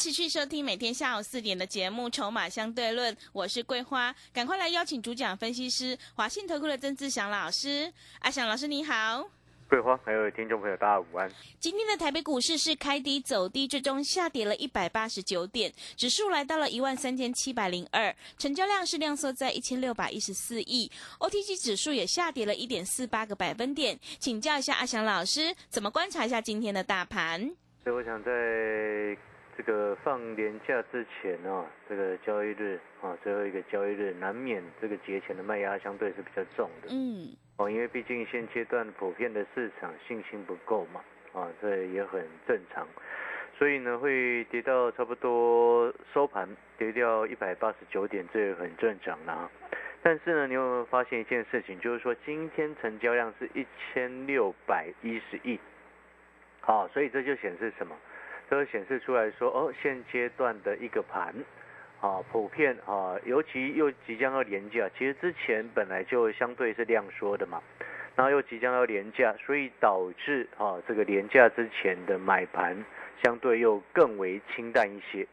持续收听每天下午四点的节目《筹码相对论》，我是桂花，赶快来邀请主讲分析师华信投顾的曾志祥老师。阿祥老师你好，桂花还有听众朋友大家午安。今天的台北股市是开低走低，最终下跌了一百八十九点，指数来到了一万三千七百零二，成交量是量缩在一千六百一十四亿，OTC 指数也下跌了一点四八个百分点。请教一下阿祥老师，怎么观察一下今天的大盘？所以我想在这个放年假之前啊，这个交易日啊，最后一个交易日，难免这个节前的卖压相对是比较重的。嗯，哦，因为毕竟现阶段普遍的市场信心不够嘛，啊，这也很正常，所以呢会跌到差不多收盘跌掉一百八十九点，这也很正常啦。但是呢，你有没有发现一件事情，就是说今天成交量是一千六百一十亿，好，所以这就显示什么？都显示出来说，哦，现阶段的一个盘，啊，普遍啊，尤其又即将要廉价，其实之前本来就相对是量缩的嘛，然后又即将要廉价，所以导致啊，这个廉价之前的买盘相对又更为清淡一些，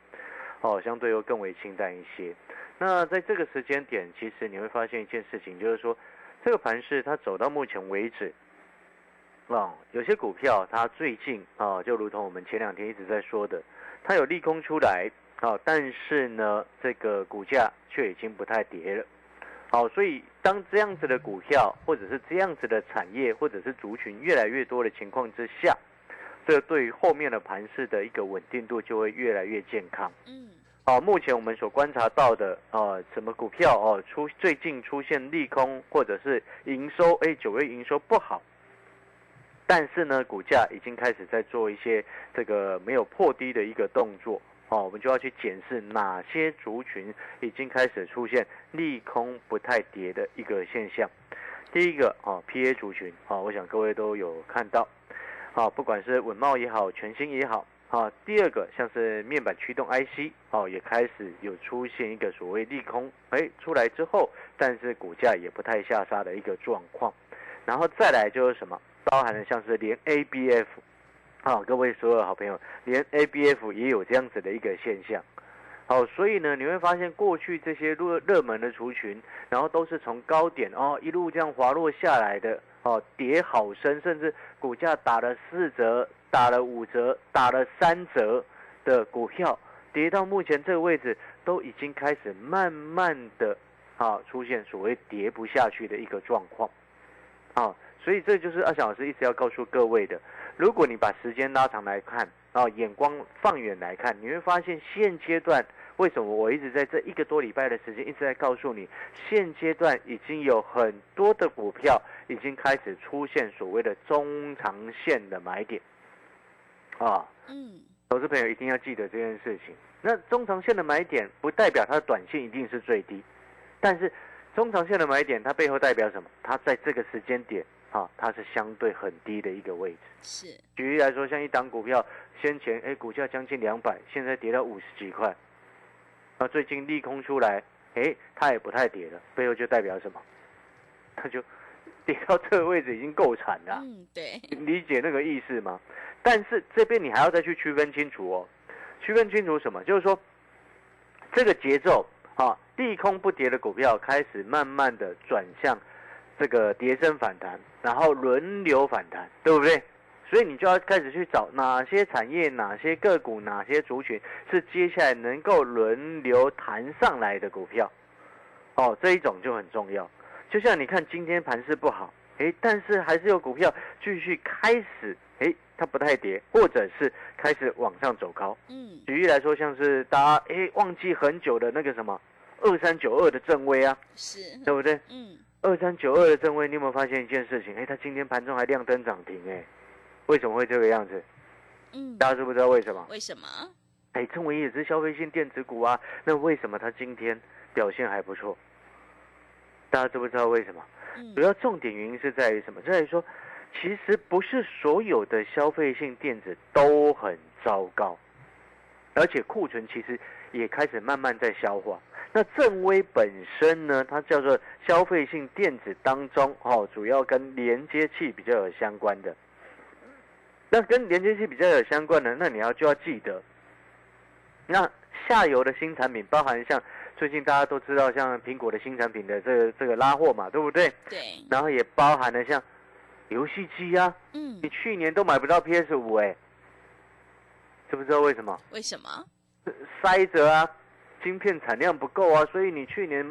哦，相对又更为清淡一些。那在这个时间点，其实你会发现一件事情，就是说，这个盘势它走到目前为止。啊，有些股票它最近啊，就如同我们前两天一直在说的，它有利空出来啊，但是呢，这个股价却已经不太跌了。好，所以当这样子的股票或者是这样子的产业或者是族群越来越多的情况之下，这对于后面的盘势的一个稳定度就会越来越健康。嗯，好，目前我们所观察到的啊，什么股票哦出最近出现利空或者是营收，哎，九月营收不好。但是呢，股价已经开始在做一些这个没有破低的一个动作，哦，我们就要去检视哪些族群已经开始出现利空不太跌的一个现象。第一个，哦，PA 族群，哦，我想各位都有看到，啊，不管是稳茂也好，全新也好，啊，第二个像是面板驱动 IC，哦，也开始有出现一个所谓利空，哎，出来之后，但是股价也不太下杀的一个状况，然后再来就是什么？包含了像是连 ABF，好，各位所有好朋友，连 ABF 也有这样子的一个现象，好，所以呢，你会发现过去这些热热门的族群，然后都是从高点哦一路这样滑落下来的，哦，跌好深，甚至股价打了四折、打了五折、打了三折的股票，跌到目前这个位置，都已经开始慢慢的啊出现所谓跌不下去的一个状况，啊。所以这就是阿翔老师一直要告诉各位的。如果你把时间拉长来看，啊，眼光放远来看，你会发现现阶段为什么我一直在这一个多礼拜的时间一直在告诉你，现阶段已经有很多的股票已经开始出现所谓的中长线的买点，啊，嗯，投资朋友一定要记得这件事情。那中长线的买点不代表它的短线一定是最低，但是中长线的买点它背后代表什么？它在这个时间点。啊，它是相对很低的一个位置。是，举例来说，像一档股票，先前哎股价将近两百，现在跌到五十几块，那最近利空出来，哎它也不太跌了，背后就代表什么？它就跌到这个位置已经够惨了。嗯，对。理解那个意思吗？但是这边你还要再去区分清楚哦，区分清楚什么？就是说这个节奏啊，利空不跌的股票开始慢慢的转向。这个跌升反弹，然后轮流反弹，对不对？所以你就要开始去找哪些产业、哪些个股、哪些族群是接下来能够轮流弹上来的股票。哦，这一种就很重要。就像你看今天盘势不好，哎，但是还是有股票继续开始，哎，它不太跌，或者是开始往上走高。嗯，举例来说，像是大家哎忘记很久的那个什么二三九二的正威啊，是对不对？嗯。二三九二的正威，你有没有发现一件事情？哎，它今天盘中还亮灯涨停，哎，为什么会这个样子？嗯，大家知不知道为什么？为什么？哎，正为也是消费性电子股啊，那为什么它今天表现还不错？大家知不知道为什么？主要重点原因是在于什么？在于说，其实不是所有的消费性电子都很糟糕，而且库存其实也开始慢慢在消化。那正威本身呢，它叫做消费性电子当中，哦，主要跟连接器比较有相关的。那跟连接器比较有相关的，那你要就要记得，那下游的新产品，包含像最近大家都知道，像苹果的新产品的这个这个拉货嘛，对不对？对。然后也包含了像游戏机啊，嗯，你去年都买不到 PS 五哎，知不知道为什么？为什么？塞着啊，晶片产量不够啊，所以你去年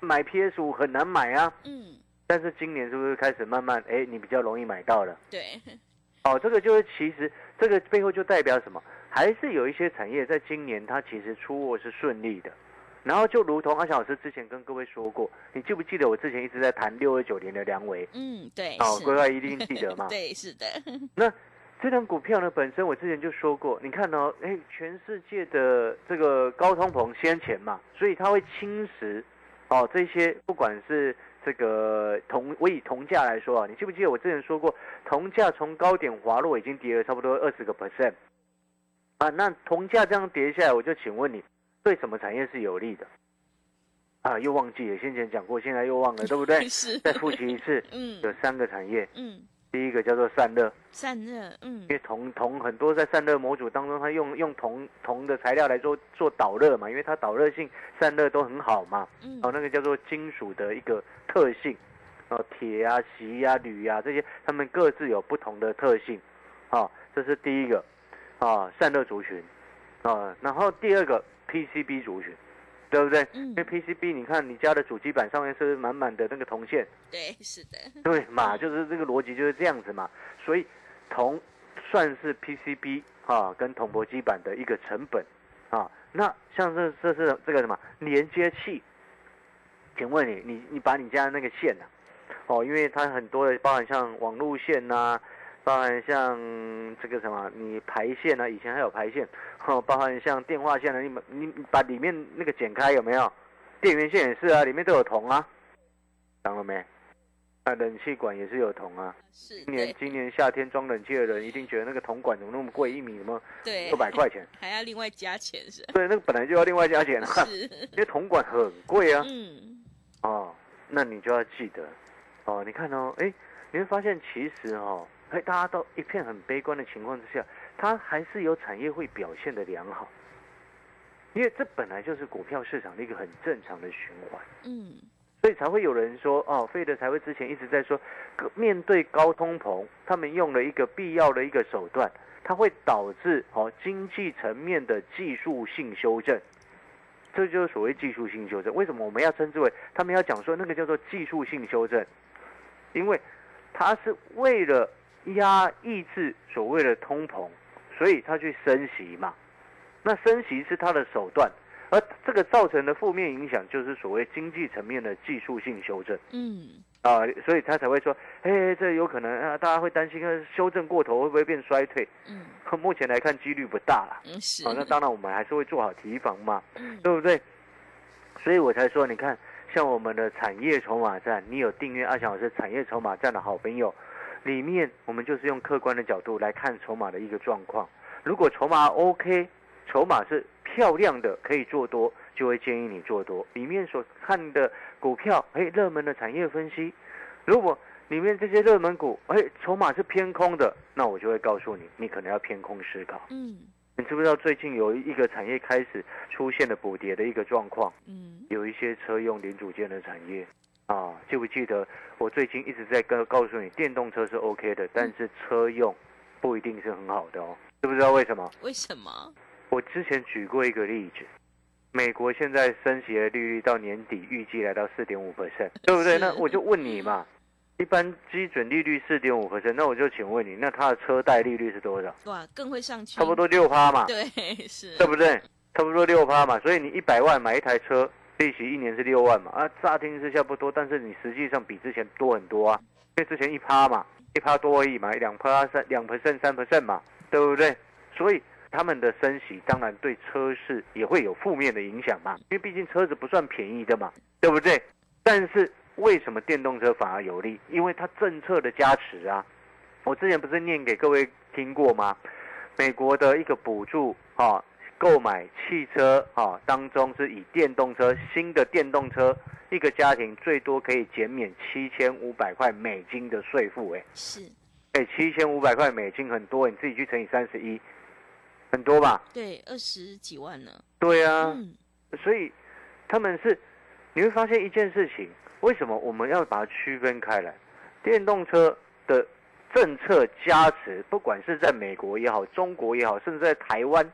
买 PS 五很难买啊。嗯。但是今年是不是开始慢慢哎，你比较容易买到了？对。哦，这个就是其实这个背后就代表什么？还是有一些产业在今年它其实出货是顺利的。然后就如同阿小老师之前跟各位说过，你记不记得我之前一直在谈六二九年的梁维？嗯，对。哦，各位一定记得嘛？对，是的。那这张股票呢，本身我之前就说过，你看哦，哎，全世界的这个高通膨先前嘛，所以它会侵蚀哦这些不管是。这个铜，我以铜价来说啊，你记不记得我之前说过，铜价从高点滑落已经跌了差不多二十个 percent 啊？那铜价这样跌下来，我就请问你，对什么产业是有利的？啊，又忘记了，先前讲过，现在又忘了，对不对？是。再复习一次，嗯，有三个产业，嗯。第一个叫做散热，散热，嗯，因为铜铜很多在散热模组当中，它用用铜铜的材料来做做导热嘛，因为它导热性、散热都很好嘛，嗯，哦，那个叫做金属的一个特性，哦，铁啊、锡啊、铝啊这些，它们各自有不同的特性，啊，这是第一个，啊，散热族群，啊，然后第二个 PCB 族群。对不对？因为 PCB，你看你家的主机板上面是满满的那个铜线。对，是的。对嘛，就是这个逻辑就是这样子嘛。所以铜算是 PCB 啊跟铜箔基板的一个成本啊。那像这这是这个什么连接器？请问你，你你把你家的那个线呐，哦，因为它很多的包含像网路线呐。包含像这个什么，你排线啊，以前还有排线，哦，包含像电话线呢，你你你把里面那个剪开有没有？电源线也是啊，里面都有铜啊，讲了没？啊，冷气管也是有铜啊。是。今年今年夏天装冷气的人一定觉得那个铜管怎么那么贵，一米什么？对。六百块钱。还要另外加钱是？对，那个本来就要另外加钱啊。是。因为铜管很贵啊。嗯。哦，那你就要记得，哦，你看哦，哎，你会发现其实哦。哎，大家都一片很悲观的情况之下，它还是有产业会表现的良好，因为这本来就是股票市场的一个很正常的循环。嗯，所以才会有人说，哦，费德才会之前一直在说，面对高通膨，他们用了一个必要的一个手段，它会导致哦经济层面的技术性修正，这就是所谓技术性修正。为什么我们要称之为他们要讲说那个叫做技术性修正？因为它是为了。压抑制所谓的通膨，所以他去升息嘛。那升息是他的手段，而这个造成的负面影响就是所谓经济层面的技术性修正。嗯，啊，所以他才会说，哎，这有可能啊，大家会担心，修正过头会不会变衰退？嗯，目前来看几率不大了。嗯，是。好，那当然我们还是会做好提防嘛，嗯，对不对？所以我才说，你看，像我们的产业筹码站，你有订阅阿翔老师产业筹码站的好朋友。里面我们就是用客观的角度来看筹码的一个状况。如果筹码 OK，筹码是漂亮的，可以做多，就会建议你做多。里面所看的股票，哎，热门的产业分析，如果里面这些热门股，哎，筹码是偏空的，那我就会告诉你，你可能要偏空思考。嗯，你知不知道最近有一个产业开始出现了补跌的一个状况？嗯，有一些车用零组件的产业。啊，记不记得我最近一直在跟告诉你，电动车是 OK 的，但是车用不一定是很好的哦，知不知道为什么？为什么？我之前举过一个例子，美国现在升息的利率到年底预计来到四点五 percent，对不对？那我就问你嘛，一般基准利率四点五 percent，那我就请问你，那它的车贷利率是多少？哇，更会上去，差不多六趴嘛，对，是，对不对？差不多六趴嘛，所以你一百万买一台车。利息一年是六万嘛？啊，乍听之下不多，但是你实际上比之前多很多啊。因为之前一趴嘛，一趴多而已嘛，两趴三两 percent 三 percent 嘛，对不对？所以他们的升息当然对车市也会有负面的影响嘛，因为毕竟车子不算便宜的嘛，对不对？但是为什么电动车反而有利？因为它政策的加持啊。我之前不是念给各位听过吗？美国的一个补助啊，购买汽车啊当中是以电动车新的电动车，一个家庭最多可以减免七千五百块美金的税负，哎，是，哎，七千五百块美金很多，你自己去乘以三十一，很多吧？对，二十几万呢。对啊，嗯，所以他们是你会发现一件事情，为什么我们要把它区分开来？电动车的政策加持，不管是在美国也好，中国也好，甚至在台湾，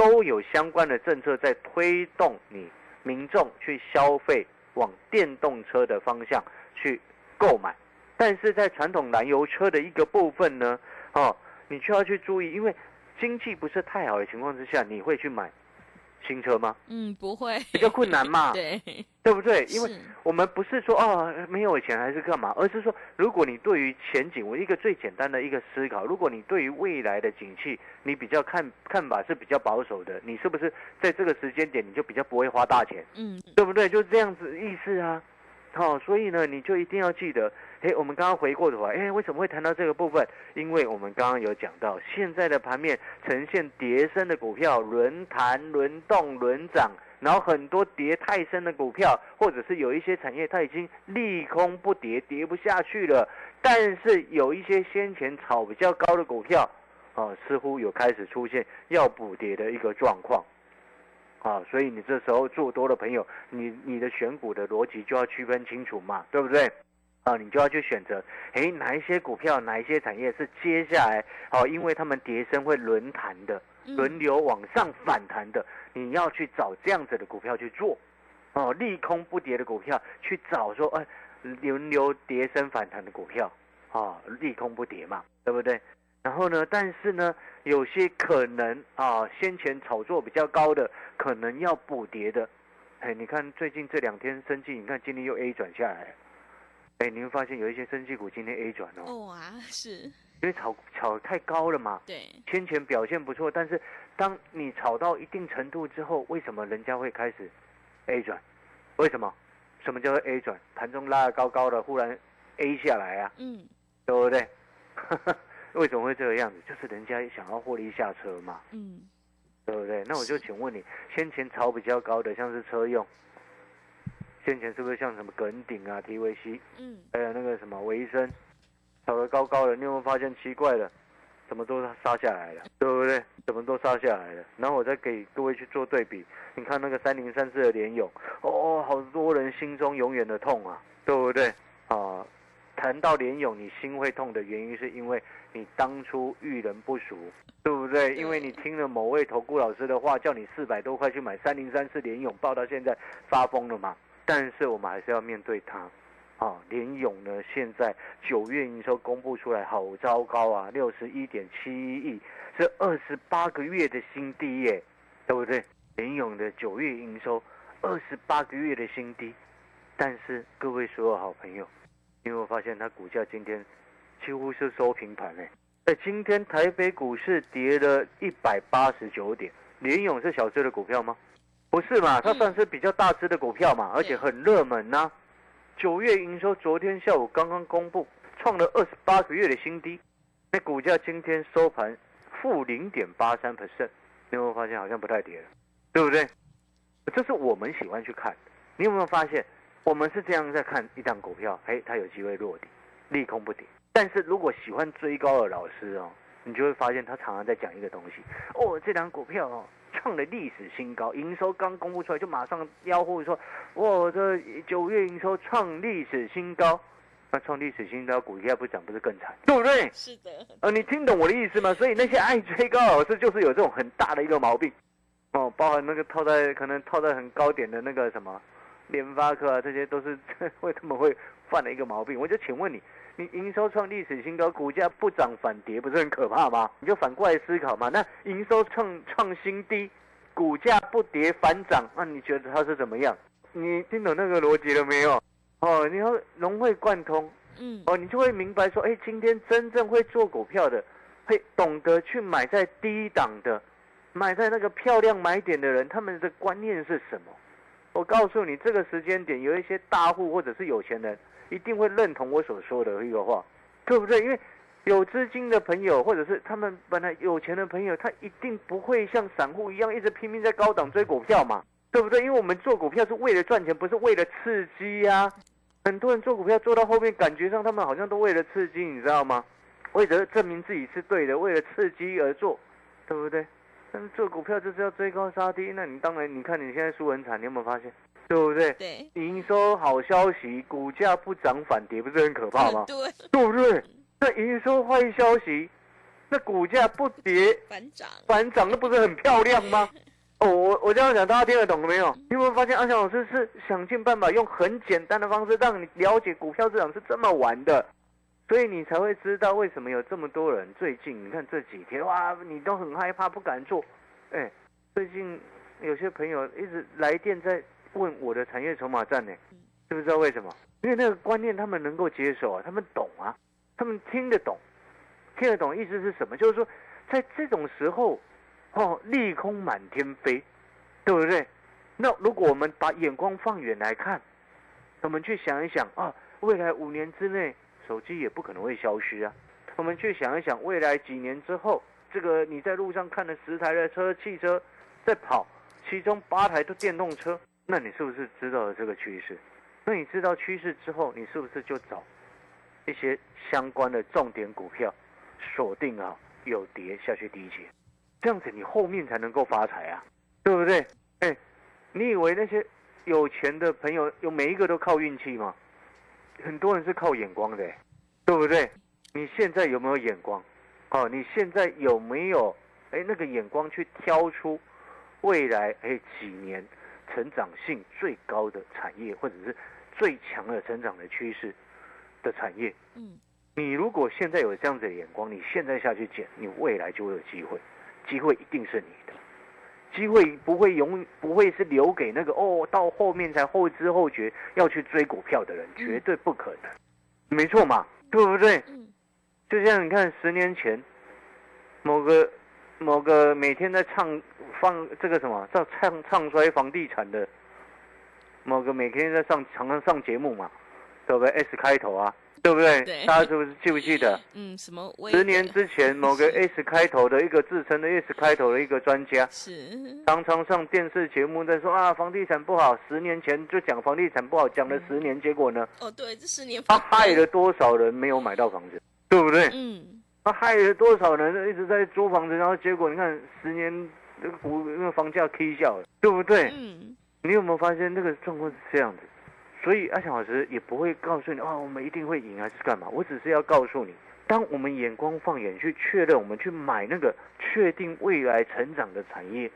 都有相关的政策在推动你民众去消费往电动车的方向去购买。但是在传统燃油车的一个部分呢，哦，你就要去注意，因为经济不是太好的情况之下，你会去买新车吗？嗯，不会，比较困难嘛，对，对不对？因为我们不是说哦没有钱还是干嘛，而是说如果你对于前景，我一个最简单的一个思考，如果你对于未来的景气，你比较看看法是比较保守的，你是不是在这个时间点你就比较不会花大钱，嗯，对不对？就这样子意思啊。好、所以呢，你就一定要记得，诶，我们刚刚回过头来，诶，为什么会谈到这个部分？因为我们刚刚有讲到，现在的盘面呈现跌升的股票轮盘、轮动、轮涨，然后很多跌太深的股票，或者是有一些产业它已经利空不跌，跌不下去了，但是有一些先前炒比较高的股票，哦，似乎有开始出现要补跌的一个状况。啊，所以你这时候做多的朋友，你你的选股的逻辑就要区分清楚嘛，对不对？啊，你就要去选择，诶，哪一些股票，哪一些产业是接下来，哦，因为他们跌升会轮弹的，嗯轮流往上反弹的，你要去找这样子的股票去做，哦，利空不跌的股票去找说，哎，轮流跌升反弹的股票，啊，利空不跌嘛，对不对？然后呢，但是呢，有些可能啊，先前炒作比较高的，可能要补跌的，哎，你看最近这两天升绩，你看今天又 A 转下来，哎，你会发现有一些升绩股今天 A 转哦，哦啊，是，因为炒炒太高了嘛，对，先前表现不错，但是当你炒到一定程度之后，为什么人家会开始 A 转？为什么？什么叫做 A 转？盘中拉得高高的，忽然 A 下来啊，嗯，对不对？为什么会这个样子？就是人家想要获利下车嘛，嗯，对不对？那我就是请问你，先前炒比较高的，像是车用，先前是不是像什么耿鼎啊、TVC，，嗯，还有那个什么维生，炒得高高的，你有没有发现奇怪的？怎么都杀下来了，对不对？怎么都杀下来了？然后我再给各位去做对比，你看那个三零三四的联勇，哦，好多人心中永远的痛啊，对不对？啊，谈到联勇，你心会痛的原因是因为你当初遇人不淑，对不对？因为你听了某位投顾老师的话，叫你四百多块去买三零三四联勇，报到现在发疯了嘛。但是我们还是要面对它。啊，联勇呢，现在九月营收公布出来，好糟糕啊，六十一点七一亿，是二十八个月的新低耶，对不对？联勇的九月营收二十八个月的新低，但是各位所有好朋友，你有没有发现它股价今天几乎是收平盘哎？哎，今天台北股市跌了一百八十九点，联勇是小只的股票吗？不是嘛，它算是比较大只的股票嘛，而且很热门呐、九月营收昨天下午刚刚公布，创了二十八个月的新低，那股价今天收盘负零点八三 percent，你有没有发现好像不太跌了，对不对？这是我们喜欢去看。你有没有发现，我们是这样在看一档股票，哎，它有机会落底，利空不跌。但是如果喜欢追高的老师哦，你就会发现他常常在讲一个东西，哦，这档股票哦创了历史新高，营收刚公布出来就马上吆喝说，哇，这九月营收创历史新高，那创历史新高，股价不涨不是更惨，对不对？是的，呃，你听懂我的意思吗？所以那些爱追高的老师就是有这种很大的一个毛病，哦，包含那个套在可能套在很高点的那个什么联发科啊，这些都是 为他们会犯的一个毛病。我就请问你，你营收创历史新高，股价不涨反跌，不是很可怕吗？你就反过来思考嘛。那营收创创新低，股价不跌反涨，那你觉得它是怎么样？你听懂那个逻辑了没有？哦，你要融会贯通。嗯，哦，你就会明白说，哎，今天真正会做股票的，会懂得去买在低档的买在那个漂亮买点的人，他们的观念是什么？我告诉你，这个时间点有一些大户或者是有钱人一定会认同我所说的一个话，对不对？因为有资金的朋友，或者是他们本来有钱的朋友，他一定不会像散户一样一直拼命在高档追股票嘛，对不对？因为我们做股票是为了赚钱，不是为了刺激呀。很多人做股票做到后面，感觉上他们好像都为了刺激，你知道吗？为了证明自己是对的，为了刺激而做，对不对？但是做股票就是要追高杀低，那你当然，你看你现在输很惨，你有没有发现？对不对？对，营收好消息，股价不涨反跌，不是很可怕吗？对，对不对？那营收坏消息，那股价不跌反涨，反涨，那不是很漂亮吗？哦，我我这样讲，大家听得懂了没有？你有没有发现阿翔老师是想尽办法用很简单的方式让你了解股票市场是这么玩的，所以你才会知道为什么有这么多人最近你看这几天哇，你都很害怕不敢做。哎，最近有些朋友一直来电在问我的产业筹码战呢，知不知道为什么？因为那个观念他们能够接受啊，他们懂啊，他们听得懂，听得懂意思是什么？就是说在这种时候。哦，利空满天飞，对不对？那如果我们把眼光放远来看，我们去想一想啊，未来五年之内手机也不可能会消失啊。我们去想一想，未来几年之后，这个你在路上看了十台的车汽车在跑，其中八台都电动车，那你是不是知道了这个趋势？那你知道趋势之后，你是不是就找一些相关的重点股票锁定啊？有跌下去低接。这样子你后面才能够发财啊，对不对？哎，你以为那些有钱的朋友有每一个都靠运气吗？很多人是靠眼光的，对不对？你现在有没有眼光？哦，你现在有没有哎那个眼光去挑出未来哎几年成长性最高的产业，或者是最强的成长的趋势的产业？嗯，你如果现在有这样子的眼光，你现在下去捡，你未来就会有机会。机会一定是你的，机会不会永不会是留给那个哦，到后面才后知后觉要去追股票的人，绝对不可能，没错嘛，对不对？就像你看，十年前，某个某个每天在唱放这个什么，在唱唱衰房地产的，某个每天在上常常上节目嘛，对不对？S 开头啊。对不对？大家是不是记不记得？嗯，什么？十年之前，某个 S 开头的一个自称的 S 开头的一个专家，是常常上电视节目在说啊，房地产不好。十年前就讲房地产不好，讲了十年，结果呢？哦，对，这十年他害了多少人没有买到房子，对不对？嗯，他害了多少人一直在租房子，然后结果你看十年那个股那个房价 K 笑了，对不对？嗯，你有没有发现那个状况是这样子？所以阿强老师也不会告诉你啊，我们一定会赢还是干嘛？我只是要告诉你，当我们眼光放眼去确认，我们去买那个确定未来成长的产业，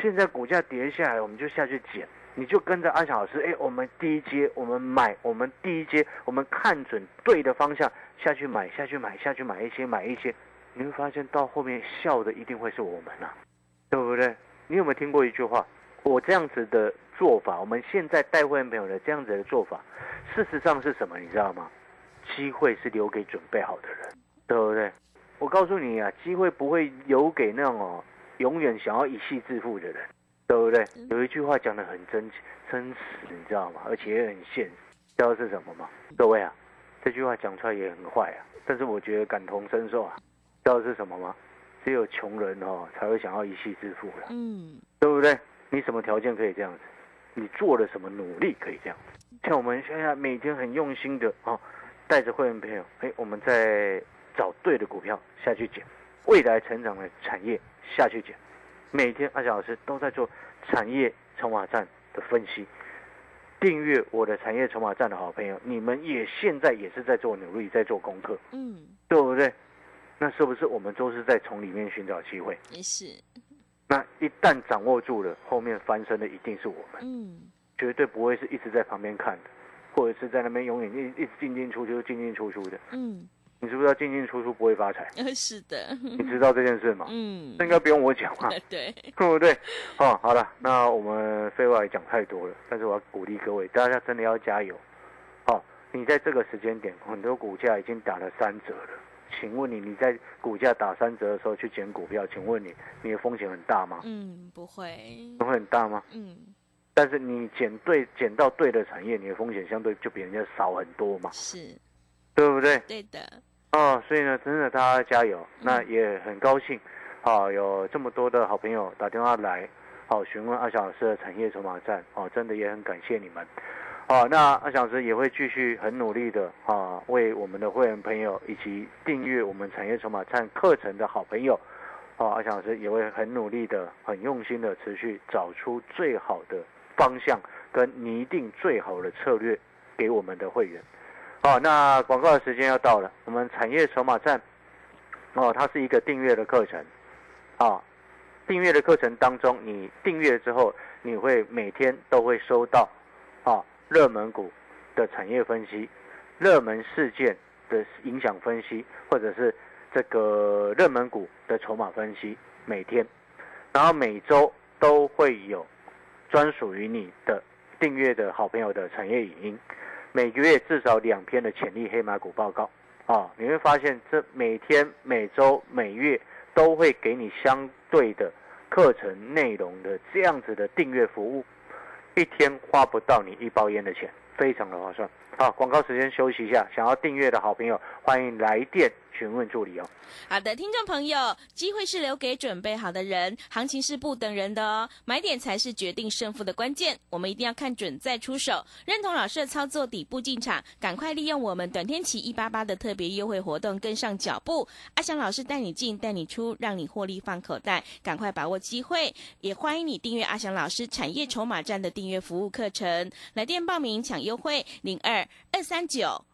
现在股价跌下来，我们就下去捡。你就跟着阿强老师，哎，我们第一阶我们买，我们第一阶我们看准对的方向下去买，下去买，下去买一些，买一些，你会发现到后面笑的一定会是我们啊，对不对？你有没有听过一句话？我这样子的。做法，我们现在带会员朋友的这样子的做法，事实上是什么？你知道吗？机会是留给准备好的人，对不对？我告诉你啊，机会不会留给那种哦，永远想要一夕致富的人，对不对？有一句话讲的很真真实，你知道吗？而且也很现实，知道是什么吗？各位啊，这句话讲出来也很坏啊，但是我觉得感同身受啊，知道是什么吗？只有穷人哦才会想要一夕致富了，嗯，对不对？你什么条件可以这样子？你做了什么努力可以这样？像我们现在每天很用心的哦，带着会员朋友，哎，我们在找对的股票下去捡，未来成长的产业下去捡。每天阿小老师都在做产业筹码站的分析。订阅我的产业筹码站的好朋友，你们也现在也是在做努力，在做功课，嗯，对不对？那是不是我们都是在从里面寻找机会？也是。那一旦掌握住了，后面翻身的一定是我们，嗯，绝对不会是一直在旁边看的，或者是在那边永远一一直进进出出、进进出出的，嗯，你知不知道进进出出不会发财？是的，你知道这件事吗？嗯，那应该不用我讲嘛，对，对不对？哦，好了，那我们废话也讲太多了，但是我要鼓励各位，大家真的要加油。好，你在这个时间点，很多股价已经打了三折了，请问你你在股价打三折的时候去捡股票，请问你你的风险很大吗？嗯，不会。会很大吗？嗯，但是你捡对捡到对的产业，你的风险相对就比人家少很多嘛，是对不对？对的。哦，所以呢，真的大家加油。嗯那也很高兴，啊，有这么多的好朋友打电话来，好询问阿小老师的产业筹码站，哦，真的也很感谢你们。哦，那阿翔老师也会继续很努力的啊，为我们的会员朋友以及订阅我们产业筹码站课程的好朋友，哦，阿翔老师也会很努力的、很用心的持续找出最好的方向跟拟定最好的策略给我们的会员。好，那广告的时间要到了，我们产业筹码站，哦，它是一个订阅的课程，啊，订阅的课程当中，你订阅之后，你会每天都会收到，啊，热门股的产业分析，热门事件的影响分析，或者是这个热门股的筹码分析，每天，然后每周都会有专属于你的订阅的好朋友的产业影音。每个月至少两篇的潜力黑马股报告啊，你会发现这每天、每周、每月都会给你相对的课程内容的这样子的订阅服务，一天花不到你一包烟的钱，非常的划算。好，广告时间休息一下，想要订阅的好朋友欢迎来电询问助理哦。好的，听众朋友，机会是留给准备好的人，行情是不等人的哦，买点才是决定胜负的关键。我们一定要看准再出手，认同老师的操作，底部进场，赶快利用我们短天期一八八的特别优惠活动，跟上脚步。阿翔老师带你进，带你出，让你获利放口袋，赶快把握机会。也欢迎你订阅阿翔老师产业筹码站的订阅服务课程，来电报名抢优惠零二二三九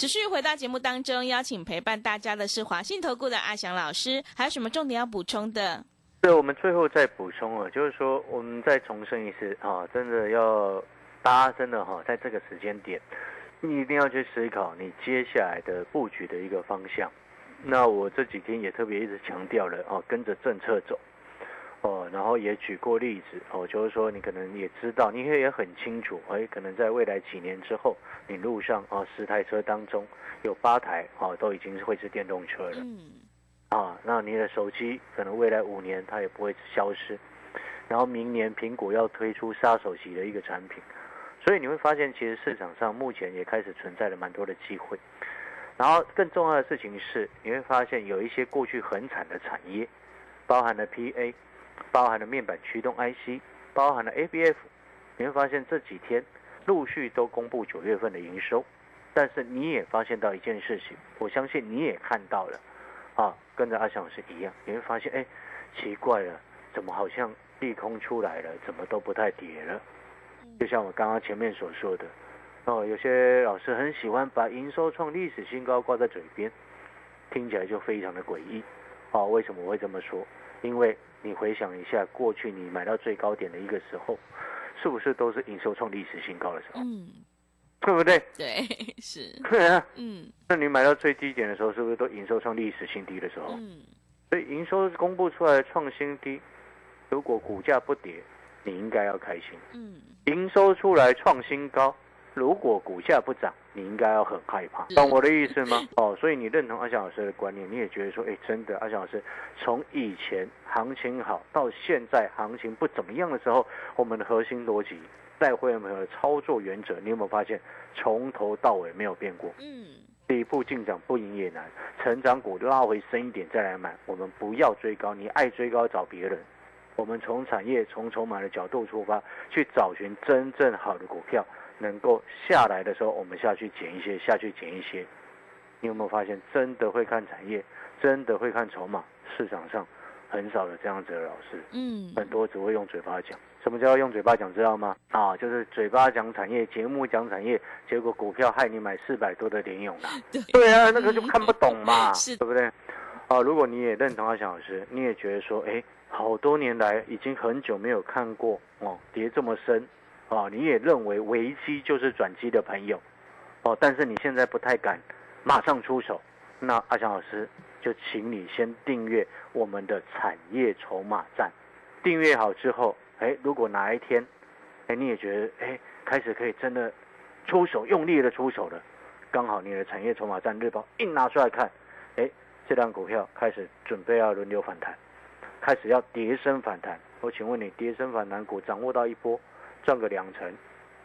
持续回到节目当中，邀请陪伴大家的是华信投顾的阿翔老师，还有什么重点要补充的？对，我们最后再补充啊，就是说我们再重申一次啊，真的要大家真的哈、在这个时间点，你一定要去思考你接下来的布局的一个方向。那我这几天也特别一直强调了哦，跟着政策走。哦，然后也举过例子哦，就是说你可能也知道，你也很清楚，哎，可能在未来几年之后，你路上啊十台车当中有八台啊都已经是会是电动车了。嗯，啊，那你的手机可能未来五年它也不会消失，然后明年苹果要推出杀手级的一个产品，所以你会发现其实市场上目前也开始存在了蛮多的机会。然后更重要的事情是，你会发现有一些过去很惨的产业，包含了 PA，包含了面板驱动 IC，包含了 ABF，你会发现这几天陆续都公布九月份的营收，但是你也发现到一件事情，我相信你也看到了。啊，跟着阿翔老师一样，你会发现，哎，奇怪了，怎么好像利空出来了，怎么都不太跌了？就像我刚刚前面所说的，哦，有些老师很喜欢把营收创历史新高挂在嘴边，听起来就非常的诡异。啊，为什么我会这么说？因为你回想一下，过去你买到最高点的一个时候，是不是都是营收创历史新高的时候？嗯，对不对？对，是，对啊。嗯那你买到最低点的时候，是不是都营收创历史新低的时候？嗯，所以营收公布出来创新低，如果股价不跌，你应该要开心；嗯，营收出来创新高，如果股价不涨，你应该要很害怕。懂我的意思吗？哦，所以你认同阿翔老师的观念，你也觉得说，哎，真的，阿翔老师从以前行情好到现在行情不怎么样的时候，我们的核心逻辑带会员朋友的操作原则，你有没有发现从头到尾没有变过？嗯，底部进场不赢也难，成长股拉回深一点再来买，我们不要追高，你爱追高找别人。我们从产业、从筹码的角度出发，去找寻真正好的股票，能够下来的时候，我们下去捡一些，下去捡一些。你有没有发现，真的会看产业，真的会看筹码？市场上很少有这样子的老师，嗯，很多只会用嘴巴讲。什么叫用嘴巴讲？知道吗？啊，就是嘴巴讲产业，节目讲产业，结果股票害你买四百多的联勇啦。对对啊，那个就看不懂嘛，是对不对？啊，如果你也认同阿翔老师，你也觉得说，哎，好多年来已经很久没有看过哦，跌这么深，哦，你也认为危机就是转机的朋友，哦，但是你现在不太敢马上出手，那阿翔老师就请你先订阅我们的产业筹码站，订阅好之后，哎，如果哪一天，哎，你也觉得哎开始可以真的出手，用力的出手了，刚好你的产业筹码站日报一拿出来看，哎，这档股票开始准备要轮流反弹，开始要跌升反弹。我请问你，跌升反弹股掌握到一波，赚个两成，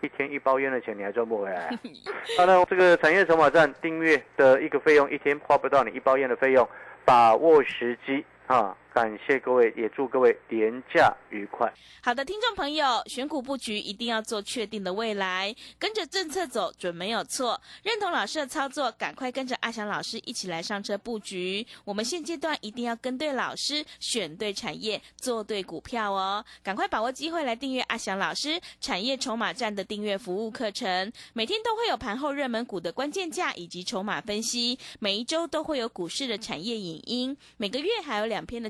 一天一包烟的钱你还赚不回来、啊？当然，这个产业筹码站订阅的一个费用，一天花不到你一包烟的费用，把握时机啊！感谢各位，也祝各位廉价愉快。好的，听众朋友，选股布局一定要做确定的未来，跟着政策走准没有错。认同老师的操作，赶快跟着阿翔老师一起来上车布局。我们现阶段一定要跟对老师，选对产业，做对股票哦。赶快把握机会来订阅阿翔老师产业筹码站的订阅服务课程，每天都会有盘后热门股的关键价以及筹码分析，每一周都会有股市的产业影音，每个月还有两篇的